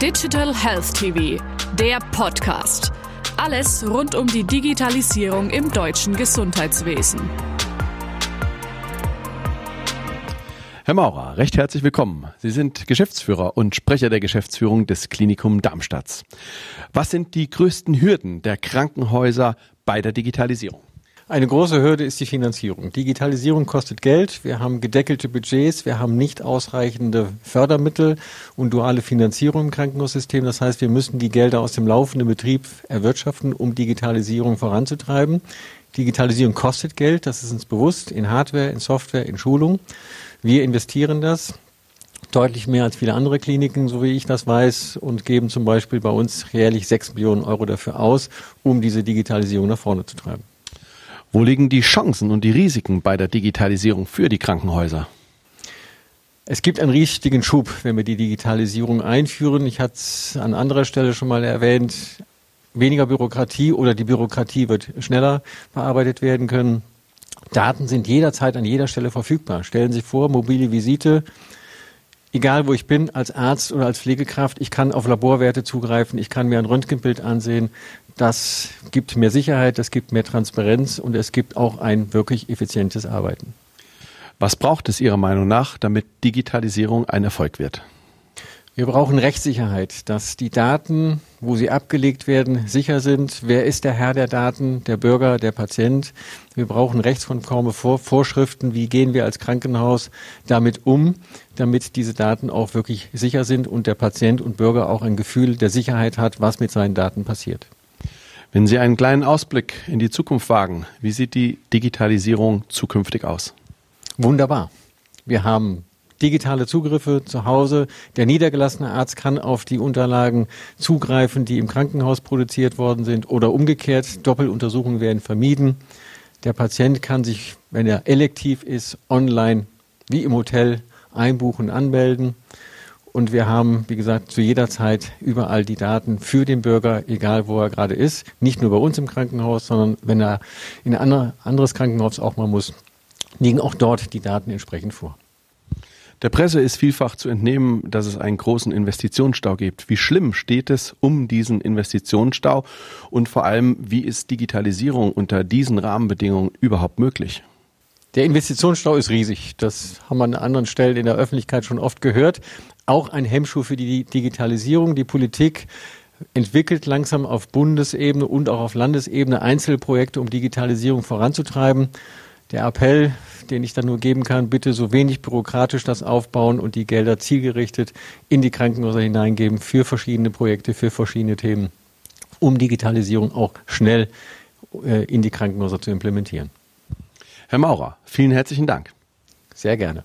Digital Health TV, der Podcast. Alles rund um die Digitalisierung im deutschen Gesundheitswesen. Herr Maurer, recht herzlich willkommen. Sie sind Geschäftsführer und Sprecher der Geschäftsführung des Klinikum Darmstadts. Was sind die größten Hürden der Krankenhäuser bei der Digitalisierung? Eine große Hürde ist die Finanzierung. Digitalisierung kostet Geld. Wir haben gedeckelte Budgets. Wir haben nicht ausreichende Fördermittel und duale Finanzierung im Krankenhaussystem. Das heißt, wir müssen die Gelder aus dem laufenden Betrieb erwirtschaften, um Digitalisierung voranzutreiben. Digitalisierung kostet Geld. Das ist uns bewusst in Hardware, in Software, in Schulung. Wir investieren das deutlich mehr als viele andere Kliniken, so wie ich das weiß, und geben zum Beispiel bei uns jährlich sechs Millionen Euro dafür aus, um diese Digitalisierung nach vorne zu treiben. Wo liegen die Chancen und die Risiken bei der Digitalisierung für die Krankenhäuser? Es gibt einen richtigen Schub, wenn wir die Digitalisierung einführen. Ich hatte es an anderer Stelle schon mal erwähnt. Weniger Bürokratie oder die Bürokratie wird schneller bearbeitet werden können. Daten sind jederzeit an jeder Stelle verfügbar. Stellen Sie vor, mobile Visite, egal wo ich bin, als Arzt oder als Pflegekraft, ich kann auf Laborwerte zugreifen, ich kann mir ein Röntgenbild ansehen, das gibt mehr Sicherheit, das gibt mehr Transparenz und es gibt auch ein wirklich effizientes Arbeiten. Was braucht es Ihrer Meinung nach, damit Digitalisierung ein Erfolg wird? Wir brauchen Rechtssicherheit, dass die Daten, wo sie abgelegt werden, sicher sind. Wer ist der Herr der Daten? Der Bürger, der Patient. Wir brauchen rechtskonforme Vorschriften. Wie gehen wir als Krankenhaus damit um, damit diese Daten auch wirklich sicher sind und der Patient und Bürger auch ein Gefühl der Sicherheit hat, was mit seinen Daten passiert. Wenn Sie einen kleinen Ausblick in die Zukunft wagen, wie sieht die Digitalisierung zukünftig aus? Wunderbar. Wir haben digitale Zugriffe zu Hause. Der niedergelassene Arzt kann auf die Unterlagen zugreifen, die im Krankenhaus produziert worden sind oder umgekehrt. Doppeluntersuchungen werden vermieden. Der Patient kann sich, wenn er elektiv ist, online wie im Hotel einbuchen, anmelden. Und wir haben, wie gesagt, zu jeder Zeit überall die Daten für den Bürger, egal wo er gerade ist. Nicht nur bei uns im Krankenhaus, sondern wenn er in ein anderes Krankenhaus auch mal muss, liegen auch dort die Daten entsprechend vor. Der Presse ist vielfach zu entnehmen, dass es einen großen Investitionsstau gibt. Wie schlimm steht es um diesen Investitionsstau und vor allem, wie ist Digitalisierung unter diesen Rahmenbedingungen überhaupt möglich? Der Investitionsstau ist riesig. Das haben wir an anderen Stellen in der Öffentlichkeit schon oft gehört auch ein Hemmschuh für die Digitalisierung. Die Politik entwickelt langsam auf Bundesebene und auch auf Landesebene Einzelprojekte, um Digitalisierung voranzutreiben. Der Appell, den ich dann nur geben kann, bitte so wenig bürokratisch das aufbauen und die Gelder zielgerichtet in die Krankenhäuser hineingeben für verschiedene Projekte, für verschiedene Themen, um Digitalisierung auch schnell äh, in die Krankenhäuser zu implementieren. Herr Maurer, vielen herzlichen Dank. Sehr gerne.